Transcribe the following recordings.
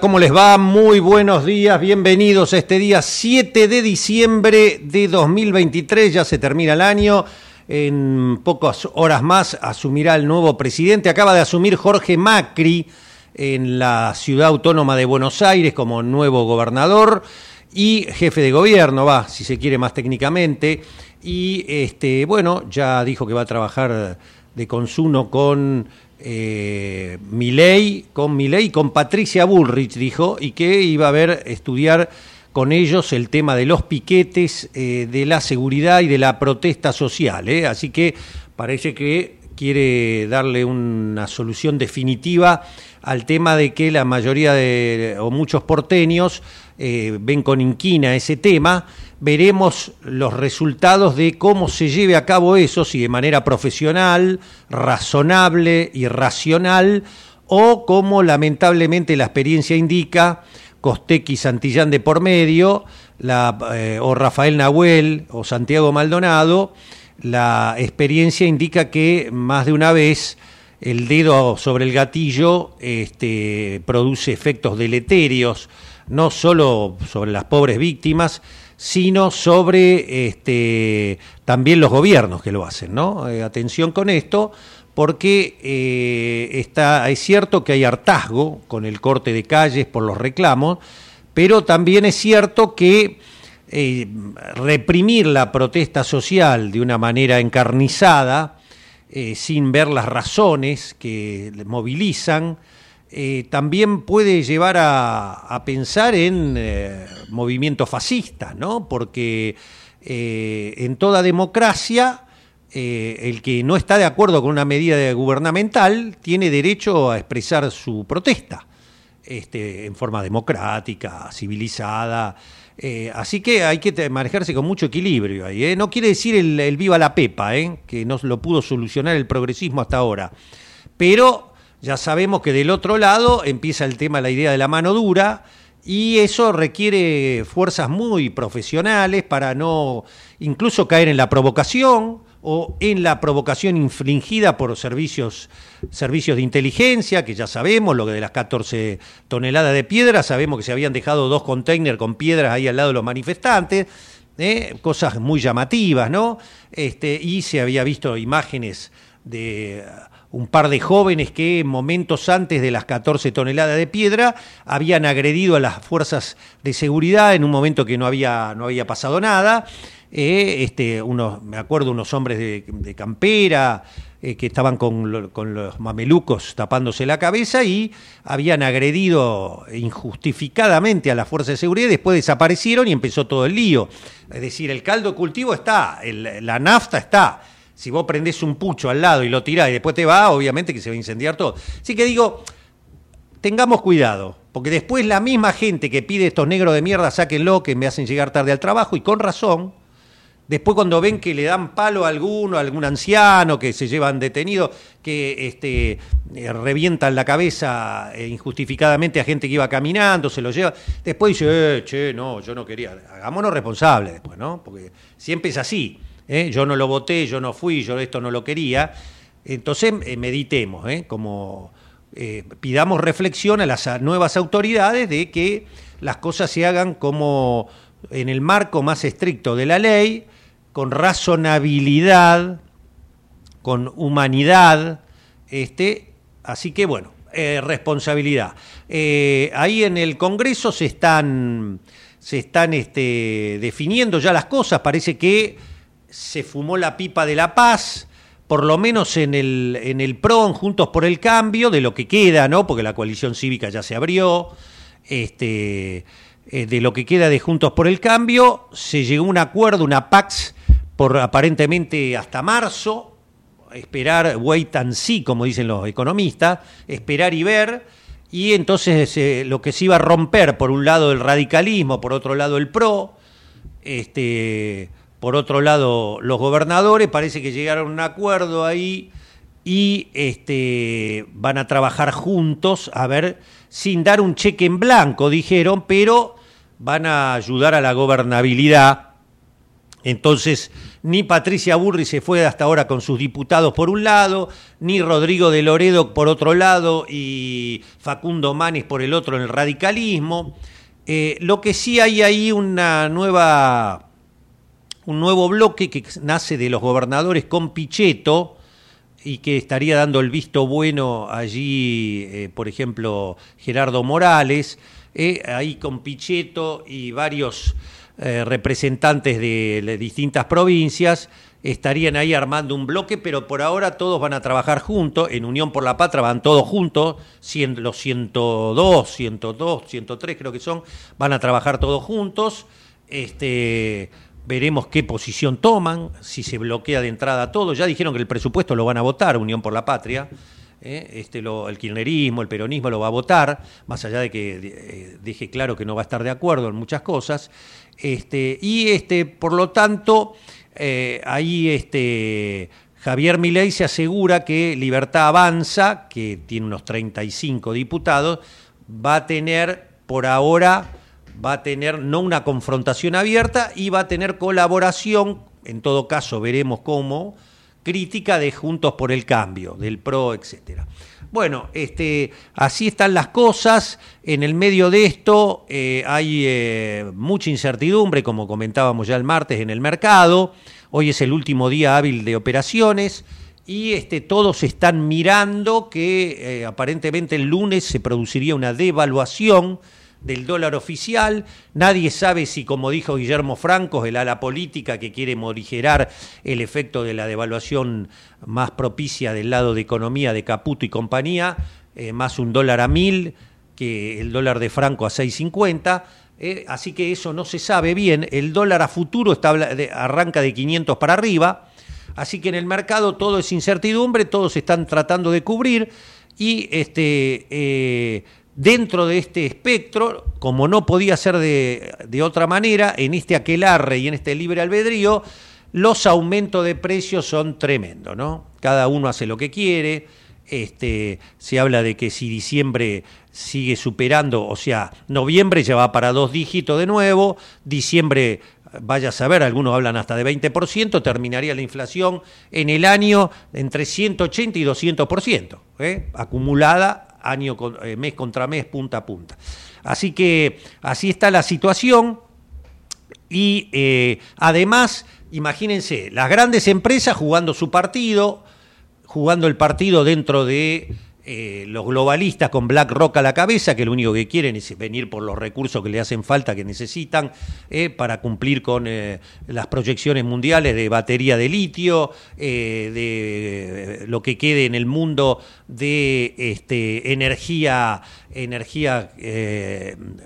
¿Cómo les va? Muy buenos días, bienvenidos a este día 7 de diciembre de 2023, ya se termina el año, en pocas horas más asumirá el nuevo presidente, acaba de asumir Jorge Macri en la ciudad autónoma de Buenos Aires como nuevo gobernador y jefe de gobierno, va, si se quiere más técnicamente, y este, bueno, ya dijo que va a trabajar de consuno con eh, Milei, con Milei, con Patricia Bullrich, dijo, y que iba a ver, estudiar con ellos el tema de los piquetes, eh, de la seguridad y de la protesta social. ¿eh? Así que parece que quiere darle una solución definitiva al tema de que la mayoría de, o muchos porteños eh, ven con inquina ese tema. Veremos los resultados de cómo se lleve a cabo eso, si de manera profesional, razonable y racional, o como lamentablemente la experiencia indica, Costequi Santillán de por medio, la, eh, o Rafael Nahuel o Santiago Maldonado, la experiencia indica que más de una vez el dedo sobre el gatillo este, produce efectos deleterios, no solo sobre las pobres víctimas, sino sobre este, también los gobiernos que lo hacen. ¿no? Eh, atención con esto, porque eh, está, es cierto que hay hartazgo con el corte de calles por los reclamos, pero también es cierto que eh, reprimir la protesta social de una manera encarnizada, sin ver las razones que movilizan, eh, también puede llevar a, pensar en movimientos fascistas, ¿no? Porque en toda democracia el que no está de acuerdo con una medida gubernamental tiene derecho a expresar su protesta este, en forma democrática, civilizada. Eh, así que hay que manejarse con mucho equilibrio ahí. ¿eh? No quiere decir el, viva la pepa, ¿eh? que no lo pudo solucionar el progresismo hasta ahora. Pero ya sabemos que del otro lado empieza el tema, la idea de la mano dura, y eso requiere fuerzas muy profesionales para no incluso caer en la provocación o en la provocación infligida por servicios, servicios de inteligencia, que ya sabemos, lo de las 14 toneladas de piedra, sabemos que se habían dejado dos containers con piedras ahí al lado de los manifestantes, ¿eh? cosas muy llamativas, ¿no? Este, y se había visto imágenes de un par de jóvenes que momentos antes de las 14 toneladas de piedra habían agredido a las fuerzas de seguridad en un momento que no había, no había pasado nada eh, este, unos, me acuerdo unos hombres de, campera eh, que estaban con, los mamelucos tapándose la cabeza y habían agredido injustificadamente a la fuerza de seguridad, después desaparecieron y empezó todo el lío. Es decir, el caldo cultivo está, la nafta está. Si vos prendés un pucho al lado y lo tirás y después te va, obviamente que se va a incendiar todo. Así que digo, tengamos cuidado, porque después la misma gente que pide estos negros de mierda, sáquenlo, que me hacen llegar tarde al trabajo, y con razón, Después cuando ven que le dan palo a alguno, a algún anciano que se llevan detenido, que este, eh, revientan la cabeza eh, injustificadamente a gente que iba caminando, se lo lleva, después dice, eh, che, no, yo no quería, hagámonos responsables después, ¿no? Porque siempre es así, ¿eh? yo no lo voté, yo no fui, yo esto no lo quería, entonces meditemos, ¿eh? Como pidamos reflexión a las nuevas autoridades de que las cosas se hagan como en el marco más estricto de la ley, con razonabilidad, con humanidad, este, así que bueno, eh, responsabilidad. Eh, ahí en el Congreso se están, se están este, definiendo ya las cosas, parece que se fumó la pipa de la paz, por lo menos en el, en el PRO, Juntos por el Cambio, de lo que queda, ¿no? Porque la coalición cívica ya se abrió, este, eh, de lo que queda de Juntos por el Cambio, se llegó a un acuerdo, una PAX, por aparentemente hasta marzo, esperar, wait and see, como dicen los economistas, esperar y ver, y entonces eh, lo que se iba a romper, por un lado el radicalismo, por otro lado el PRO, este, por otro lado los gobernadores, parece que llegaron a un acuerdo ahí y este, van a trabajar juntos, a ver, sin dar un cheque en blanco, dijeron, pero van a ayudar a la gobernabilidad entonces, ni Patricia Burri se fue hasta ahora con sus diputados por un lado, ni Rodrigo de Loredo por otro lado y Facundo Manes por el otro en el radicalismo. Eh, lo que sí hay ahí una nueva, un nuevo bloque que nace de los gobernadores con Pichetto y que estaría dando el visto bueno allí, eh, por ejemplo, Gerardo Morales, eh, ahí con Pichetto y varios eh, representantes de, distintas provincias estarían ahí armando un bloque, pero por ahora todos van a trabajar juntos, en Unión por la Patria van todos juntos, los 102, 102, 103 creo que son, van a trabajar todos juntos, este, veremos qué posición toman, si se bloquea de entrada todo, ya dijeron que el presupuesto lo van a votar, Unión por la Patria, ¿eh? este, el kirchnerismo, el peronismo lo va a votar, más allá de que eh, deje claro que no va a estar de acuerdo en muchas cosas. Este, y este, por lo tanto, eh, ahí este, Javier Milei se asegura que Libertad Avanza, que tiene unos 35 diputados, va a tener por ahora va a tener no una confrontación abierta y va a tener colaboración, en todo caso veremos cómo, crítica de Juntos por el Cambio, del PRO, etcétera. Bueno, este, así están las cosas. En el medio de esto eh, hay eh, mucha incertidumbre, como comentábamos ya el martes en el mercado. Hoy es el último día hábil de operaciones y este, todos están mirando que eh, aparentemente el lunes se produciría una devaluación del dólar oficial. Nadie sabe si, como dijo Guillermo Franco, el ala política que quiere morigerar el efecto de la devaluación más propicia del lado de economía de Caputo y compañía, eh, más un dólar a mil que el dólar de Franco a 6.50. Eh, así que eso no se sabe bien. El dólar a futuro está, arranca de 500 para arriba. Así que en el mercado todo es incertidumbre, todos están tratando de cubrir y este, eh, dentro de este espectro, como no podía ser de, otra manera, en este aquelarre y en este libre albedrío, los aumentos de precios son tremendos, ¿no? Cada uno hace lo que quiere. Este, se habla de que si diciembre sigue superando, o sea, noviembre ya va para dos dígitos de nuevo, diciembre, vaya a saber, algunos hablan hasta de 20%, terminaría la inflación en el año entre 180 y 200%, ¿eh? acumulada año eh, mes contra mes, punta a punta. Así que así está la situación y eh, además, imagínense, las grandes empresas jugando su partido, jugando el partido dentro de eh, los globalistas con BlackRock a la cabeza, que lo único que quieren es venir por los recursos que le hacen falta, que necesitan, para cumplir con las proyecciones mundiales de batería de litio, de lo que quede en el mundo de este, energía, energía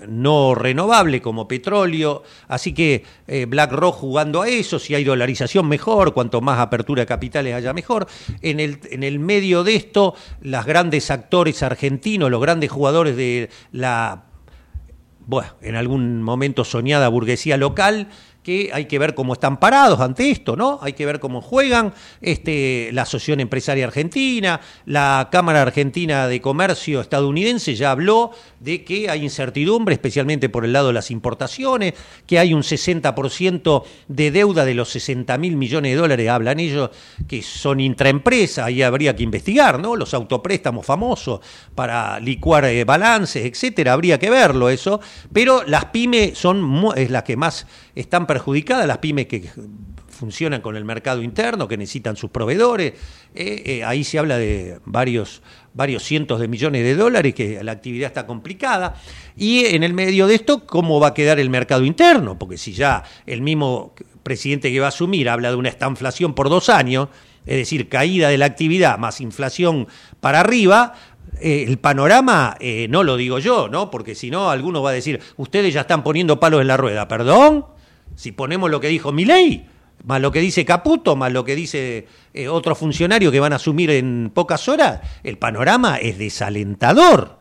no renovable como petróleo. Así que BlackRock jugando a eso, si hay dolarización mejor, cuanto más apertura de capitales haya mejor. En el, en el medio de esto, grandes grandes actores argentinos, los grandes jugadores de la, bueno, en algún momento soñada burguesía local, que hay que ver cómo están parados ante esto, ¿no? Hay que ver cómo juegan este, la Asociación Empresaria Argentina, la Cámara Argentina de Comercio estadounidense ya habló de que hay incertidumbre, especialmente por el lado de las importaciones, que hay un 60% de deuda de los 60 mil millones de dólares, hablan ellos, que son intraempresa, ahí habría que investigar, ¿no? Los autopréstamos famosos para licuar eh, balances, etcétera, habría que verlo eso, pero las pymes son las que más están perjudicadas, las pymes que funcionan con el mercado interno, que necesitan sus proveedores. Eh, eh, ahí se habla de varios, varios cientos de millones de dólares, que la actividad está complicada. Y en el medio de esto, ¿cómo va a quedar el mercado interno? Porque si ya el mismo presidente que va a asumir habla de una estanflación por dos años, es decir, caída de la actividad más inflación para arriba, eh, el panorama no lo digo yo, ¿no? Porque si no, alguno va a decir, ustedes ya están poniendo palos en la rueda, perdón. Si ponemos lo que dijo Milei, más lo que dice Caputo, más lo que dice eh, otro funcionario que van a asumir en pocas horas, el panorama es desalentador.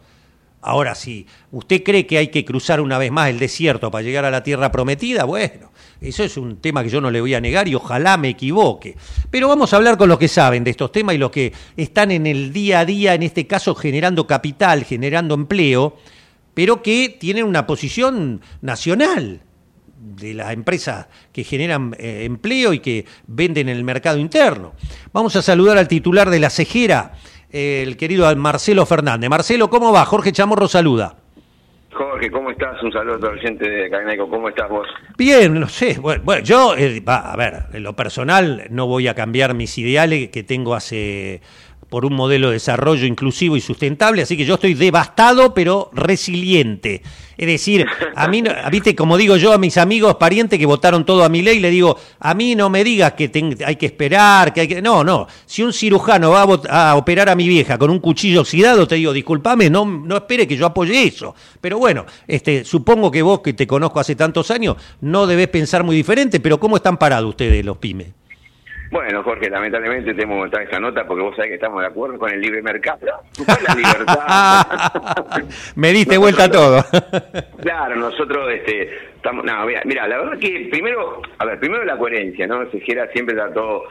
Ahora, si usted cree que hay que cruzar una vez más el desierto para llegar a la tierra prometida, bueno, eso es un tema que yo no le voy a negar y ojalá me equivoque. Pero vamos a hablar con los que saben de estos temas y los que están en el día a día, en este caso generando capital, generando empleo, pero que tienen una posición nacional de las empresas que generan eh, empleo y que venden en el mercado interno. Vamos a saludar al titular de la cejera, el querido Marcelo Fernández. Marcelo, ¿cómo va? Jorge Chamorro saluda. Jorge, ¿cómo estás? Un saludo a toda la gente de Caneco. ¿Cómo estás vos? Bien, no sé. Bueno, yo, eh, a ver, en lo personal no voy a cambiar mis ideales que tengo hace por un modelo de desarrollo inclusivo y sustentable, así que yo estoy devastado pero resiliente. Es decir, a mí, viste, como digo yo a mis amigos, parientes que votaron todo a mi ley, le digo, a mí no me digas que hay que esperar, que hay que... No, no, si un cirujano va a, operar a mi vieja con un cuchillo oxidado, te digo, discúlpame, no, no espere que yo apoye eso. Pero bueno, este, supongo que vos, que te conozco hace tantos años, no debes pensar muy diferente, pero ¿cómo están parados ustedes los pymes? Bueno, Jorge, lamentablemente tenemos que montar esa nota porque vos sabés que estamos de acuerdo con el libre mercado. la libertad. Me diste vuelta a todo. claro, nosotros este, estamos. No, mira, la verdad que primero, a ver, primero la coherencia, ¿no? Se quiera siempre trató.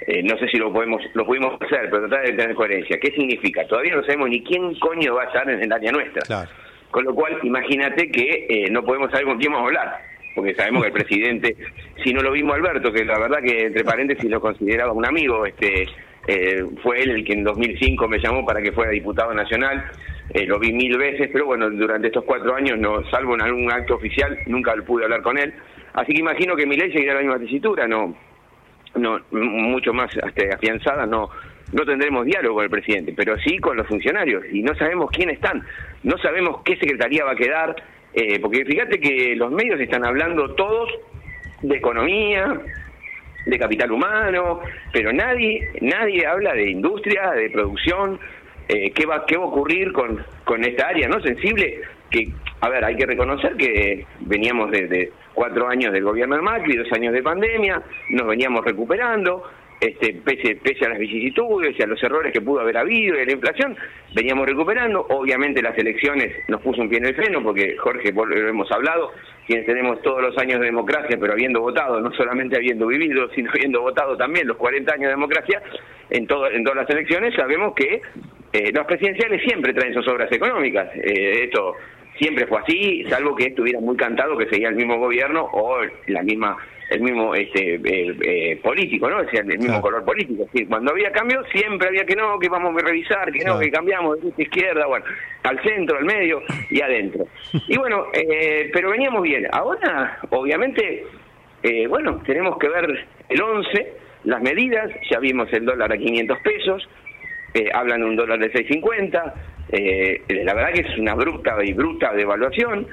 Eh, no sé si lo podemos lo pudimos hacer, pero tratar de tener coherencia. ¿Qué significa? Todavía no sabemos ni quién coño va a estar en el área nuestra. Claro. Con lo cual, imagínate que eh, no podemos saber con quién vamos a hablar porque sabemos que el presidente, si no lo vimos Alberto, que la verdad que entre paréntesis lo consideraba un amigo, este eh, fue él el que en 2005 me llamó para que fuera diputado nacional, eh, lo vi mil veces, pero bueno, durante estos cuatro años, no salvo en algún acto oficial, nunca pude hablar con él, así que imagino que mi ley seguirá la misma tesitura, no, no mucho más este, afianzada, no no tendremos diálogo con el presidente, pero sí con los funcionarios, y no sabemos quiénes están, no sabemos qué secretaría va a quedar, eh, porque fíjate que los medios están hablando todos de economía, de capital humano, pero nadie nadie habla de industria, de producción, eh, qué va qué va a ocurrir con, con esta área no sensible que a ver hay que reconocer que veníamos desde cuatro años del gobierno de Macri, dos años de pandemia, nos veníamos recuperando, este, pese, pese a las vicisitudes y a los errores que pudo haber habido y a la inflación, veníamos recuperando. Obviamente las elecciones nos puso un pie en el freno, porque Jorge, lo hemos hablado, quienes tenemos todos los años de democracia, pero habiendo votado, no solamente habiendo vivido, sino habiendo votado también los 40 años de democracia, en, todo, en todas las elecciones sabemos que eh, los presidenciales siempre traen sus obras económicas. Eh, esto siempre fue así, salvo que estuviera muy cantado que seguía el mismo gobierno o la misma el mismo este eh, eh, político, ¿no? O el mismo color político. cuando había cambio siempre había que no, que vamos a revisar, que no, que cambiamos de derecha a izquierda, bueno, al centro, al medio y adentro. Y bueno, eh, pero veníamos bien. Ahora, obviamente, bueno, tenemos que ver el 11, las medidas, ya vimos el dólar a 500 pesos, hablan de un dólar de 6.50, la verdad que es una bruta y bruta devaluación.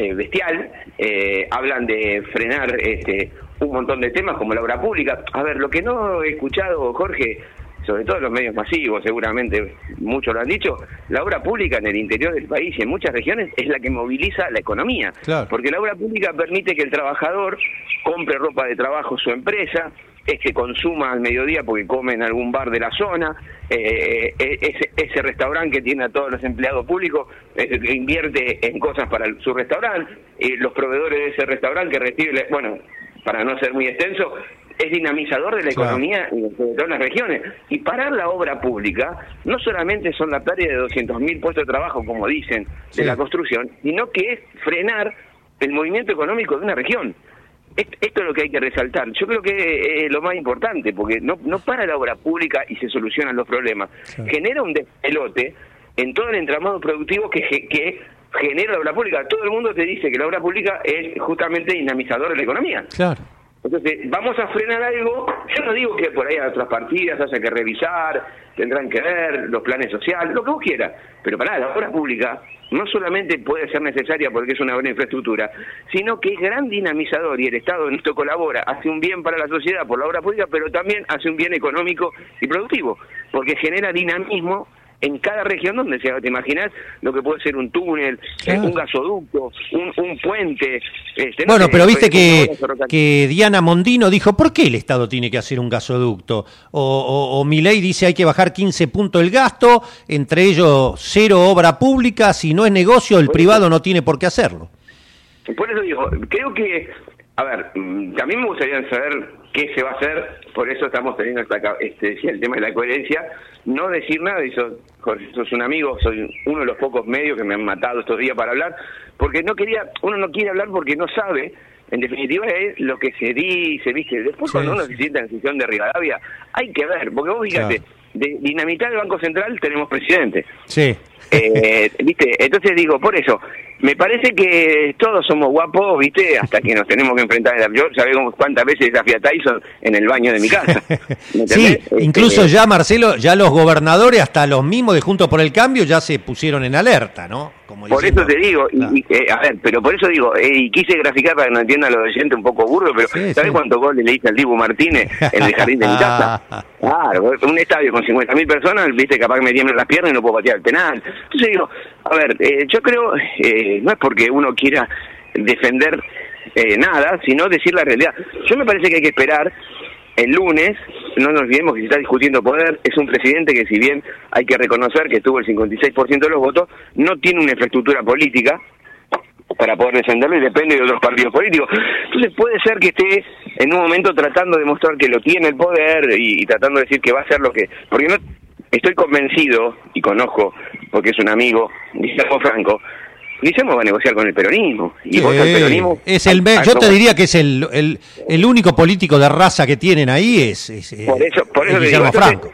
Eh, bestial. Eh, hablan de frenar este, un montón de temas como la obra pública. A ver, lo que no he escuchado, Jorge, sobre todo los medios masivos, seguramente muchos lo han dicho, la obra pública en el interior del país y en muchas regiones es la que moviliza la economía. Porque la obra pública permite que el trabajador compre ropa de trabajo su empresa, es que consuma al mediodía porque come en algún bar de la zona, eh, eh, ese, ese, restaurante que tiene a todos los empleados públicos eh, que invierte en cosas para su restaurante, los proveedores de ese restaurante que recibe, bueno, para no ser muy extenso, es dinamizador de la economía y de todas las regiones. Y parar la obra pública no solamente son la pérdida de 200.000 puestos de trabajo, como dicen, de la construcción, sino que es frenar el movimiento económico de una región. Esto es lo que hay que resaltar. Yo creo que es lo más importante, porque no, no para la obra pública y se solucionan los problemas. Genera un despelote en todo el entramado productivo que, que genera la obra pública. Todo el mundo te dice que la obra pública es justamente dinamizador de la economía. Claro. Entonces, vamos a frenar algo. Yo no digo que por ahí a otras partidas haya que revisar, tendrán que ver los planes sociales, lo que vos quieras. Pero para la obra pública no solamente puede ser necesaria porque es una buena infraestructura, sino que es gran dinamizador y el Estado en esto colabora, hace un bien para la sociedad por la obra pública, pero también hace un bien económico y productivo, porque genera dinamismo en cada región donde se te imaginas lo que puede ser un túnel, eh, un gasoducto, un, puente. Este, bueno, pero viste que, que Diana Mondino dijo, ¿por qué el Estado tiene que hacer un gasoducto? O, o, ley dice hay que bajar 15 puntos el gasto, entre ellos cero obra pública, si no es negocio el privado no tiene por qué hacerlo. Por eso digo, creo que, a ver, mm, también me gustaría saber qué se va a hacer, por eso estamos teniendo este, el tema de la coherencia, no decir nada, y sos, Jorge, sos un amigo, soy uno de los pocos medios que me han matado estos días para hablar, porque no quería, uno no quiere hablar porque no sabe, en definitiva es lo que se dice, viste, después cuando uno se sienta en la decisión de Rivadavia, hay que ver, porque vos fíjate, de dinamitar el Banco Central tenemos presidente. Sí. Eh, ¿Viste? Entonces digo, por eso, me parece que todos somos guapos, ¿viste? Hasta que nos tenemos que enfrentar. Yo sabemos cuántas veces desafía a Tyson en el baño de mi casa. sí, este, incluso ya, Marcelo, ya los gobernadores, hasta los mismos de Juntos por el Cambio, ya se pusieron en alerta, ¿no? por eso te digo, y, eh, a ver, pero por eso digo, eh, y quise graficar para que no entiendan los oyentes un poco burdo, pero ¿sabes cuántos goles le hice al Dibu Martínez en el jardín de mi casa? Claro, un estadio con 50.000 personas, viste, capaz que me tiemblan las piernas y no puedo patear el penal. Entonces digo, a ver, eh, yo creo, eh, no es porque uno quiera defender eh, nada, sino decir la realidad. Yo me parece que hay que esperar el lunes, no nos olvidemos que se está discutiendo poder, es un presidente que si bien hay que reconocer que tuvo el 56% de los votos, no tiene una infraestructura política para poder defenderlo y depende de otros partidos políticos. Entonces puede ser que esté en un momento tratando de mostrar que lo tiene el poder y, y tratando de decir que va a hacer lo que... Porque no, estoy convencido, y conozco, porque es un amigo, Guillermo Franco, Guillermo va a negociar con el peronismo. Y el peronismo. Es el, yo te diría que es el, el, el, único político de raza que tienen ahí, es, eh, por eso, por eso Guillermo Franco.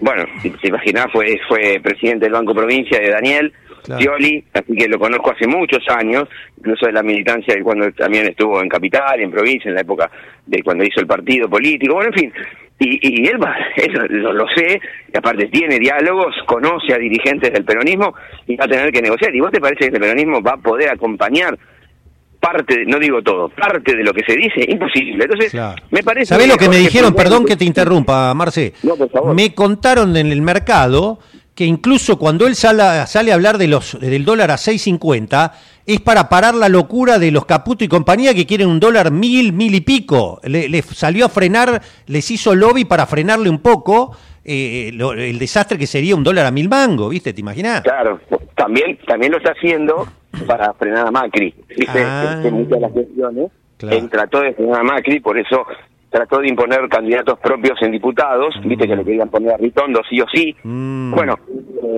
Bueno, si te imaginás, fue, fue presidente del Banco Provincia de Daniel, Scioli, así que lo conozco hace muchos años, incluso de la militancia de cuando también estuvo en Capital, en provincia, en la época de cuando hizo el partido político, bueno, en fin, y, y él, va, lo, sé, y aparte tiene diálogos, conoce a dirigentes del peronismo y va a tener que negociar. ¿Y vos te parece que el peronismo va a poder acompañar parte, no digo todo, parte de lo que se dice? Imposible. Entonces, me parece... ¿Sabés lo que me dijeron? Perdón que te interrumpa, Marce. Me contaron en el mercado que incluso cuando él sale, sale a hablar de los, del dólar a 6.50, es para parar la locura de los Caputo y compañía que quieren un dólar mil, mil y pico. Le, salió a frenar, les hizo lobby para frenarle un poco eh, el desastre que sería un dólar a mil mango, ¿viste? ¿Te imaginas? Claro, también, también lo está haciendo para frenar a Macri. ¿viste? Ah, muchas de las cuestiones. Él trató de frenar a Macri, por eso trató de imponer candidatos propios en diputados, viste que le querían poner a Ritondo sí o sí. Mm. Bueno,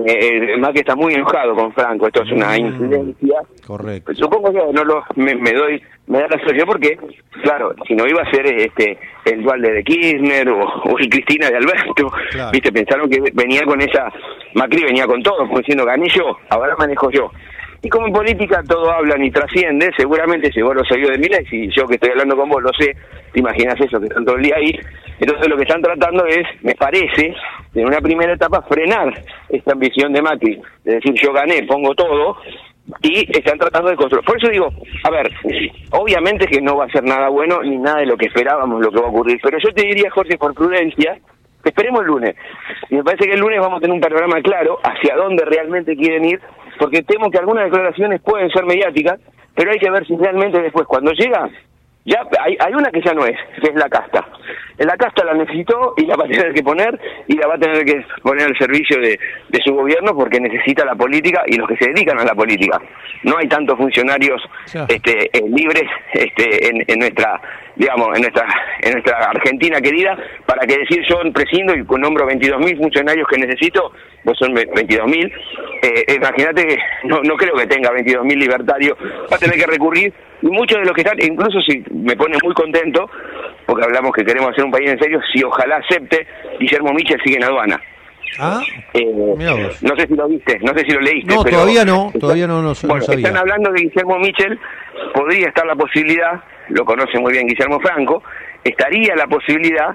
eh, eh que está muy enojado con Franco, esto es una mm. incidencia. Correcto. Supongo que no lo, me, doy, me da la solución porque, claro, si no iba a ser este el Dualde de Kirchner o, el Cristina de Alberto, viste, pensaron que venía con esa, Macri venía con todo, como diciendo, gané yo, ahora manejo yo. Y como en política todo habla ni trasciende, seguramente si vos lo sabías de Mila y yo que estoy hablando con vos lo sé, te imaginas eso, que están todo el día ahí. Entonces lo que están tratando es, me parece, en una primera etapa frenar esta ambición de Macri, de decir yo gané, pongo todo, y están tratando de construir. Por eso digo, a ver, obviamente que no va a ser nada bueno ni nada de lo que esperábamos lo que va a ocurrir, pero yo te diría, Jorge, por prudencia, esperemos el lunes. Y me parece que el lunes vamos a tener un panorama claro hacia dónde realmente quieren ir porque temo que algunas declaraciones pueden ser mediáticas, pero hay que ver si realmente después, cuando llega, ya hay, hay una que ya no es, que es la casta. La casta la necesitó y la va a tener que poner y la va a tener que poner al servicio de, de su gobierno porque necesita la política y los que se dedican a la política. No hay tantos funcionarios este, eh, libres este, en, en nuestra digamos, en nuestra en nuestra Argentina querida, para que decir yo prescindo y nombro 22.000 funcionarios que necesito, pues son 22.000. Eh, Imagínate que no, no creo que tenga 22.000 libertarios, va a tener que recurrir, y muchos de los que están, incluso si me pone muy contento, porque hablamos que queremos hacer un país en serio, si ojalá acepte, Guillermo Michel sigue en aduana. Ah, Eh, no sé si lo viste, no sé si lo leíste. No, pero- todavía no, todavía no, no, no Bueno, sabía. están hablando de Guillermo Michel, podría estar la posibilidad, lo conoce muy bien Guillermo Franco, estaría la posibilidad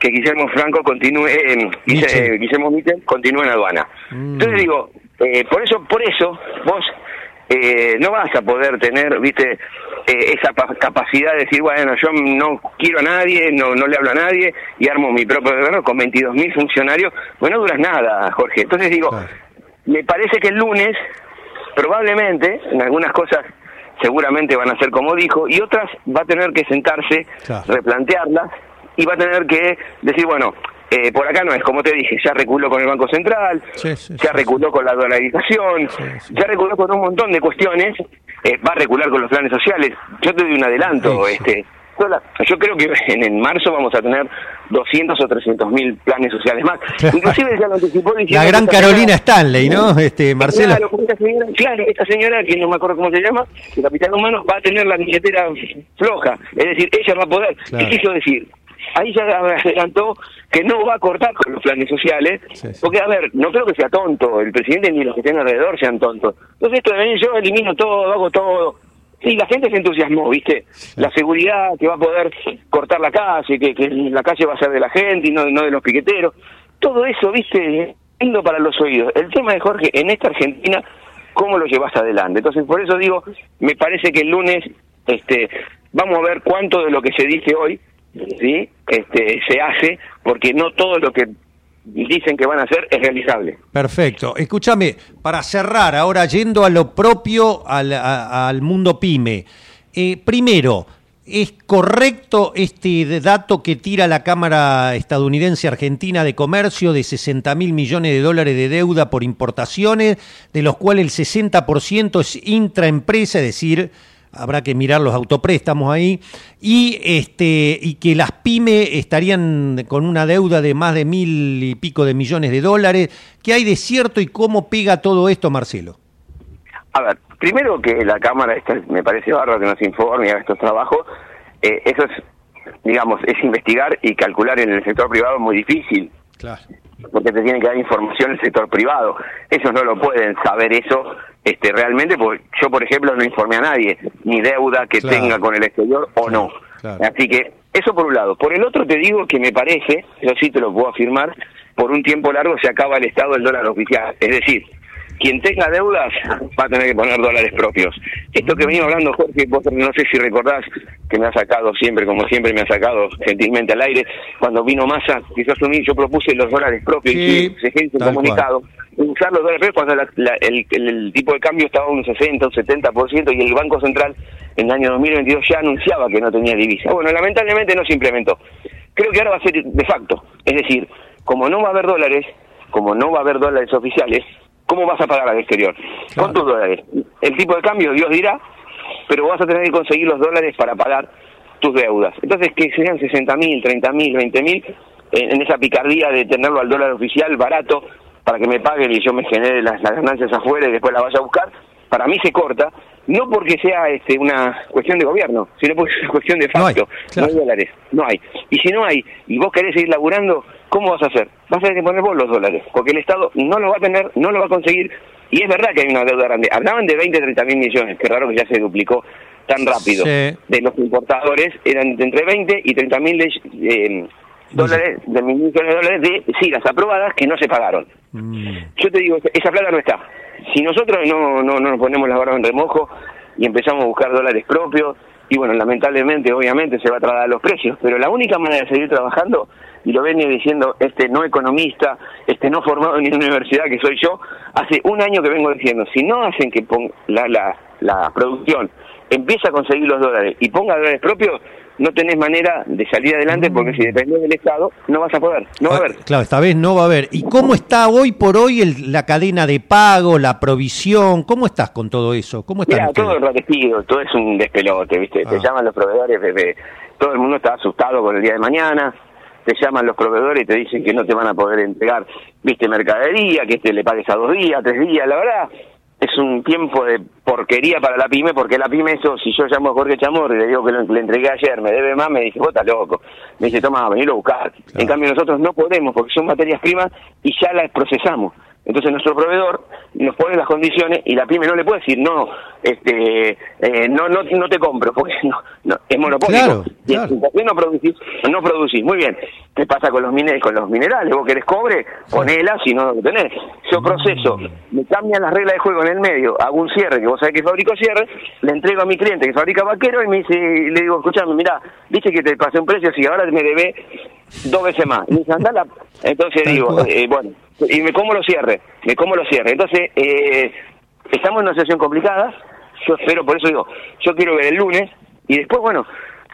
que Guillermo Franco continúe, eh, Michel. eh, Guillermo Michel continúe en aduana. Mm. Entonces digo, eh, por eso, por eso vos eh, no vas a poder tener, viste, eh, esa pa- capacidad de decir, bueno, yo no quiero a nadie, no, no le hablo a nadie y armo mi propio gobierno con 22.000 funcionarios, pues no duras nada, Jorge. Entonces digo, Claro. me parece que el lunes, probablemente, en algunas cosas seguramente van a ser como dijo, y otras va a tener que sentarse, Claro. replantearlas, y va a tener que decir, bueno, eh, por acá no es, como te dije, ya reculó con el Banco Central, Sí, sí, ya sí, reculó con la dolarización, ya reculó con un montón de cuestiones, eh, va a recular con los planes sociales. Yo te doy un adelanto, sí. este yo creo que en, en marzo vamos a tener 200 o 300 mil planes sociales más. Inclusive ya lo anticipó La gran Carolina Stanley, ¿no? Este, Marcelo. Claro, esta señora, claro, esta señora, que no me acuerdo cómo se llama, de Capital Humano, va a tener la billetera floja. Es decir, ella va a poder. Claro. ¿Qué quiso decir? Ahí ya adelantó que no va a cortar con los planes sociales, Sí, sí. porque, a ver, no creo que sea tonto, el presidente ni los que estén alrededor sean tontos. Entonces, esto de venir, yo elimino todo, hago todo. Sí, la gente se entusiasmó, ¿viste? La seguridad, que va a poder cortar la calle, que, que la calle va a ser de la gente y no, no de los piqueteros. Todo eso, ¿viste? Lindo para los oídos. El tema de Jorge, en esta Argentina, ¿cómo lo llevas adelante? Entonces, por eso digo, me parece que el lunes este, vamos a ver cuánto de lo que se dice hoy sí este, se hace, porque no todo lo que dicen que van a hacer es realizable. Perfecto. Escúchame, para cerrar, ahora yendo a lo propio al, mundo pyme. Eh, primero, ¿es correcto este dato que tira la Cámara estadounidense Argentina de Comercio de 60 mil millones de dólares de deuda por importaciones, de los cuales el 60% es intraempresa, es decir, habrá que mirar los autopréstamos ahí, y este y que las pymes estarían con una deuda de más de mil y pico de millones de dólares. ¿Qué hay de cierto y cómo pega todo esto, Marcelo? A ver, primero que la Cámara, esta- me parece bárbaro que nos informe y haga estos trabajos, eh, eso es, digamos, es investigar y calcular en el sector privado muy difícil, Claro. porque te tiene que dar información el sector privado. Ellos no lo pueden saber eso este, realmente, porque yo, por ejemplo, no informé a nadie, ni deuda que Claro. tenga con el exterior o Claro, no. claro. Así que, eso por un lado. Por el otro te digo que me parece, yo sí te lo puedo afirmar, por un tiempo largo se acaba el estado del dólar oficial. Es decir, quien tenga deudas va a tener que poner dólares propios. Esto que venimos hablando, Jorge, vos no sé si recordás que me ha sacado siempre, como siempre me ha sacado gentilmente al aire, cuando vino Massa, que yo asumí, yo propuse los dólares propios Sí, y se hizo un comunicado, usar los dólares propios cuando la- la- el, el- el tipo de cambio estaba un 60, un 70% y el Banco Central en el año 2022 ya anunciaba que no tenía divisa. Bueno, lamentablemente no se implementó. Creo que ahora va a ser de facto, es decir, como no va a haber dólares, como no va a haber dólares oficiales, ¿cómo vas a pagar al exterior? Claro. Con tus dólares. El tipo de cambio, Dios dirá, pero vas a tener que conseguir los dólares para pagar tus deudas. Entonces, que sean 60 mil, 30 mil, 20 mil, en esa picardía de tenerlo al dólar oficial barato para que me paguen y yo me genere las, las ganancias afuera y después las vaya a buscar, para mí se corta, no porque sea este, una cuestión de gobierno, sino porque es una cuestión de No hay, facto. No hay, dólares, no hay. Y si no hay, y vos querés seguir laburando, ¿cómo vas a hacer? Vas a tener que poner vos los dólares, porque el Estado no lo va a tener, no lo va a conseguir, y es verdad que hay una deuda grande. Hablaban de 20, 30 mil millones, qué raro que ya se duplicó tan rápido. Sí. De los importadores eran entre 20 y 30 mil eh, dólares, de mil millones de dólares de sigas aprobadas que no se pagaron. Mm, Yo te digo, esa plata no está. Si nosotros no, no, no nos ponemos las barbas en remojo y empezamos a buscar dólares propios, y bueno, lamentablemente, obviamente, se va a trasladar los precios, pero la única manera de seguir trabajando, y lo venía diciendo este no economista, este no formado en ninguna universidad que soy yo, hace un año que vengo diciendo, si no hacen que pon- la, la, la producción empieza a conseguir los dólares y ponga dólares propios, no tenés manera de salir adelante porque si dependés del Estado no vas a poder, no va a Ah, haber. Claro, esta vez no va a haber. ¿Y cómo está hoy por hoy el- la cadena de pago, la provisión? ¿Cómo estás con todo eso? ¿Cómo están Mira, todo enriquecido, todo es un despelote, ¿viste? Te Ah. llaman los proveedores, bebé. todo el mundo está asustado con el día de mañana, te llaman los proveedores y te dicen que no te van a poder entregar, ¿viste? Mercadería, que te le pagues a dos días, tres días, la verdad. Es un tiempo de porquería para la pyme, porque la pyme, eso, si yo llamo a Jorge Chamorro y le digo que lo- le entregué ayer, me debe más, me dice, vos estás loco. Me dice, toma, venilo a buscar. En cambio, nosotros no podemos, porque son materias primas y ya las procesamos. Entonces nuestro proveedor nos pone las condiciones y la pyme no le puede decir no, este, eh, no, no, no te compro porque no, no, es monopólico. Claro, claro. ¿Por no producís? No producís, muy bien. ¿Qué pasa con los minerales? Con los minerales, vos querés cobre, ponela si no lo tenés. Yo proceso, me cambian las reglas de juego en el medio, hago un cierre, que vos sabés que fabrico cierre, le entrego a mi cliente que fabrica vaquero y me dice, y le digo, escuchame, mirá, viste que te pasé un precio, si ahora me debe dos veces más. Y me dice, andá la- Entonces digo, eh, bueno, y me como lo cierre, me como lo cierre. Entonces, eh, estamos en una situación complicada, yo espero, por eso digo, yo quiero ver el lunes y después, bueno,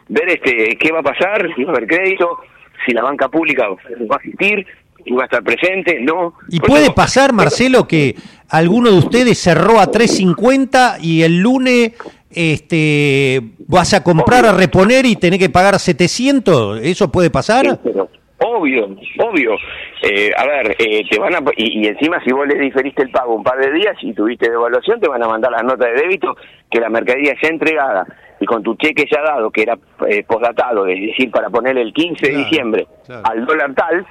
ver este qué va a pasar, si va a haber crédito, si la banca pública va a asistir, si va a estar presente, no. ¿Y Por puede eso- pasar, Marcelo, que alguno de ustedes cerró a 3.50 y el lunes este, vas a comprar a reponer y tenés que pagar 700? ¿Eso puede pasar? Sí, pero obvio, obvio. Eh, a ver, eh, te van a y, y encima si vos le diferiste el pago un par de días y tuviste devaluación, te van a mandar la nota de débito que la mercadería ya entregada y con tu cheque ya dado, que era eh, postdatado, es decir, para ponerle el 15 de diciembre claro. al dólar tal,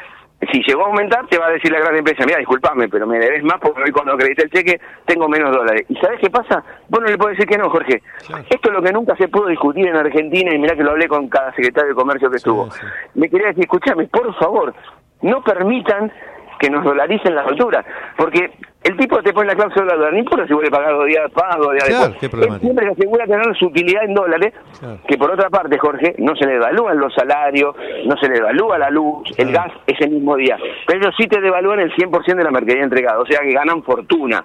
si llegó a aumentar, te va a decir la gran empresa, mira, disculpame, pero me debes más porque hoy cuando acredité el cheque tengo menos dólares. ¿Y sabes qué pasa? Vos no le podés decir que no, Jorge. Claro. Esto es lo que nunca se pudo discutir en Argentina y mirá que lo hablé con cada secretario de comercio que estuvo. sí. Me quería decir, escúchame, por favor, no permitan que nos dolaricen la factura, porque el tipo te pone la cláusula de dólar, no importa si vos le pagás dos días pago, dos días Claro, después. Él siempre se asegura tener su utilidad en dólares, Claro. que por otra parte, Jorge, no se le devalúan los salarios, no se le devalúa la luz, el gas ese mismo día, pero ellos sí te devalúan el 100% de la mercadería entregada, o sea que ganan fortuna,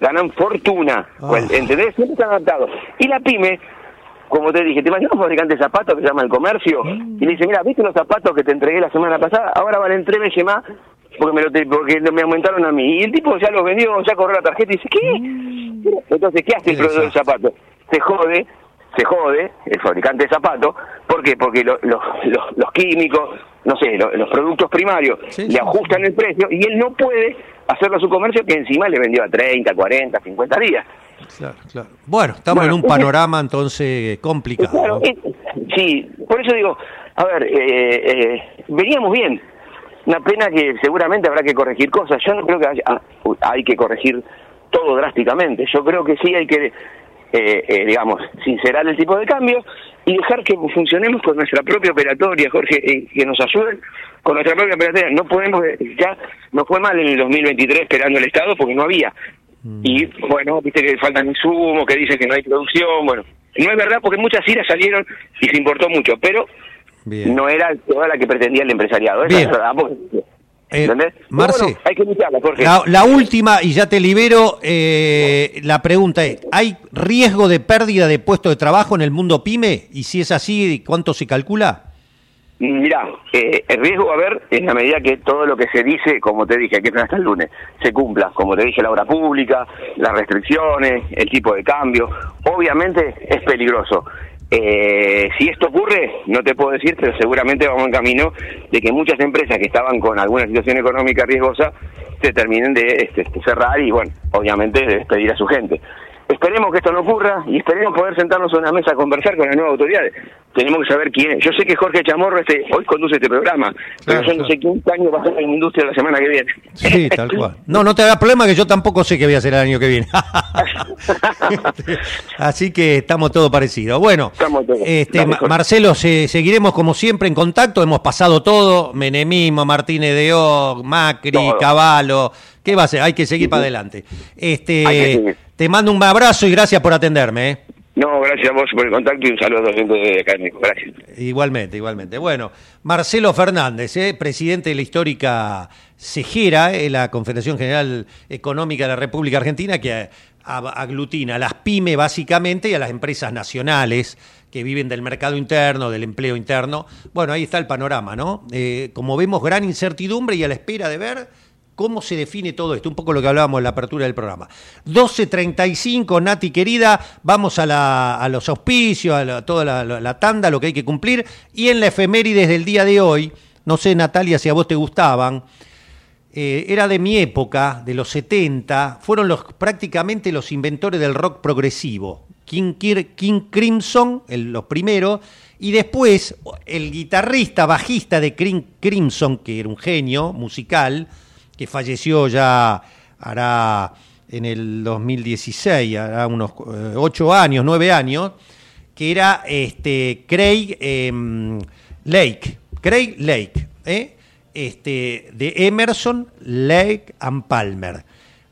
ganan fortuna, Ah. Pues, ¿entendés? Siempre están adaptados. Y la pyme, como te dije, te imaginas un fabricante de zapatos que se llama el comercio Mm. y le dice, mira, ¿viste los zapatos que te entregué la semana pasada? Ahora valen tres veces más porque me, lo porque me aumentaron a mí. Y el tipo ya los vendió, ya cobró la tarjeta y dice, ¿qué? Entonces, ¿qué hace el Mm. Proveedor de zapatos? Se jode, se jode el fabricante de zapatos. ¿Por qué? Porque lo- lo- lo- los químicos, no sé, lo- los productos primarios Sí, le sí, ajustan el precio y él no puede hacerlo a su comercio que encima le vendió a 30, 40, 50 días. Claro, claro. Bueno, estamos Bueno, en un panorama entonces complicado. Claro, ¿no? sí, por eso digo, a ver, eh, eh, veníamos bien. Una pena que seguramente habrá que corregir cosas. Yo no creo que haya- ah, hay que corregir todo drásticamente. Yo creo que sí hay que, eh, eh, digamos, sincerar el tipo de cambio y dejar que funcionemos con nuestra propia operatoria, Jorge, eh, que nos ayuden con nuestra propia operatoria. No podemos, eh, ya nos fue mal en el 2023 esperando el Estado porque no había. Y bueno, viste que faltan insumos, que dicen que no hay producción, bueno. No es verdad porque muchas iras salieron y se importó mucho, pero Bien. no era toda la que pretendía el empresariado. Esa Bien. es Eh, Marce. bueno, hay que Jorge. La, la última, y ya te libero, eh, la pregunta es, ¿hay riesgo de pérdida de puesto de trabajo en el mundo pyme? Y si es así, ¿cuánto se calcula? Mirá, eh, el riesgo va a haber en la medida que todo lo que se dice, como te dije, que es hasta el lunes, se cumpla. Como te dije, la obra pública, las restricciones, el tipo de cambio. Obviamente es peligroso. Eh, si esto ocurre, no te puedo decir, pero seguramente vamos en camino de que muchas empresas que estaban con alguna situación económica riesgosa se terminen de este, cerrar y, bueno, obviamente de despedir a su gente. Esperemos que esto no ocurra y esperemos poder sentarnos a una mesa a conversar con las nuevas autoridades. Tenemos que saber quién es. Yo sé que Jorge Chamorro este, hoy conduce este programa, pero Claro, yo no sé quién año va a ser en la industria la semana que viene. Sí, tal cual. No, no te hagas problema que yo tampoco sé qué voy a hacer el año que viene. Así que estamos todos parecidos. Bueno, Estamos todos. este, Ma-. Marcelo, se- seguiremos como siempre en contacto. Hemos pasado todo, Menemismo, Martínez de O, Macri. Caballo. ¿Qué va a ser? Hay que seguir para adelante. Este, te mando un abrazo y gracias por atenderme. ¿eh? No, gracias a vos por el contacto y un saludo a los de Académico. Gracias. Igualmente, igualmente. Bueno, Marcelo Fernández, ¿eh? presidente de la histórica CEGERA, eh, la Confederación General Económica de la República Argentina, que aglutina a las pymes básicamente y a las empresas nacionales que viven del mercado interno, del empleo interno. Bueno, ahí está el panorama, ¿no? Eh, como vemos, gran incertidumbre y a la espera de ver cómo se define todo esto, un poco lo que hablábamos en la apertura del programa. 12.35, Nati querida, vamos a, los auspicios, a toda la, tanda, lo que hay que cumplir, y en la efeméride del día de hoy, no sé Natalia si a vos te gustaban, eh, era de mi época, de los 70, fueron los, prácticamente los inventores del rock progresivo. King, King Crimson, los primeros, y después el guitarrista bajista de Crimson, que era un genio musical, que falleció ya hará en el 2016, hará unos eh, ocho años, nueve años, que era este, Craig em, Lake, Craig Lake, ¿eh? este, de Emerson, Lake and Palmer.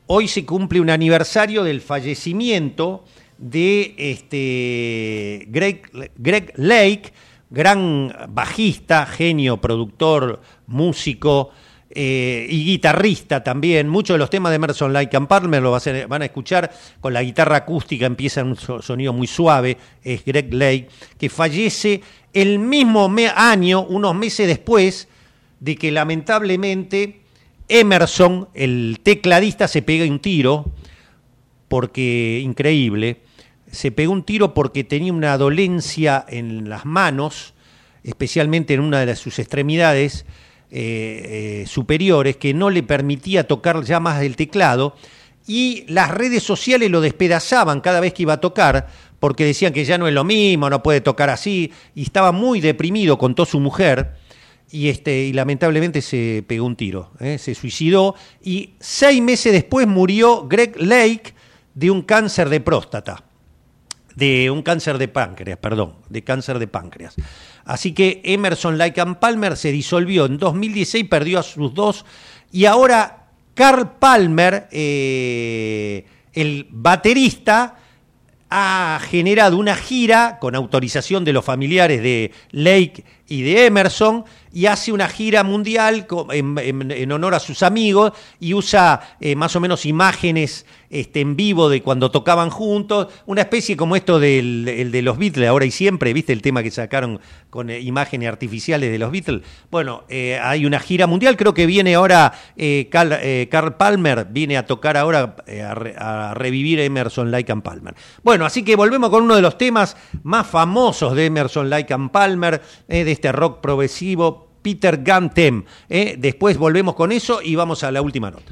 Hoy se cumple un aniversario del fallecimiento de este, Greg, Greg Lake, gran bajista, genio, productor, músico, eh, y guitarrista también. Muchos de los temas de Emerson Lake and Palmer lo van a escuchar con la guitarra acústica, empieza un sonido muy suave, es Greg Lake, que fallece el mismo año, unos meses después de que lamentablemente Emerson, el tecladista, se pega un tiro, porque increíble, se pegó un tiro porque tenía una dolencia en las manos, especialmente en una de sus extremidades, eh, eh, superiores que no le permitía tocar ya más el teclado y las redes sociales lo despedazaban cada vez que iba a tocar porque decían que ya no es lo mismo, no puede tocar así y estaba muy deprimido, contó su mujer y, este, y lamentablemente se pegó un tiro, ¿eh? se suicidó y seis meses después murió Greg Lake de un cáncer de próstata, de un cáncer de páncreas, perdón, de cáncer de páncreas. Así que Emerson and Palmer se disolvió en 2016, perdió a sus dos y ahora Carl Palmer, eh, el baterista, ha generado una gira con autorización de los familiares de Lake y de Emerson y hace una gira mundial en, honor a sus amigos y usa eh, más o menos imágenes este, en vivo de cuando tocaban juntos, una especie como esto del el de los Beatles, ahora y siempre, ¿viste el tema que sacaron con eh, imágenes artificiales de los Beatles? Bueno, eh, hay una gira mundial, creo que viene ahora Carl, Palmer, viene a tocar ahora, a, a, revivir Emerson, Lake and Palmer. Bueno, así que volvemos con uno de los temas más famosos de Emerson, Lake and Palmer, de este rock progresivo, Peter Gantem. ¿eh? Después volvemos con eso y vamos a la última nota.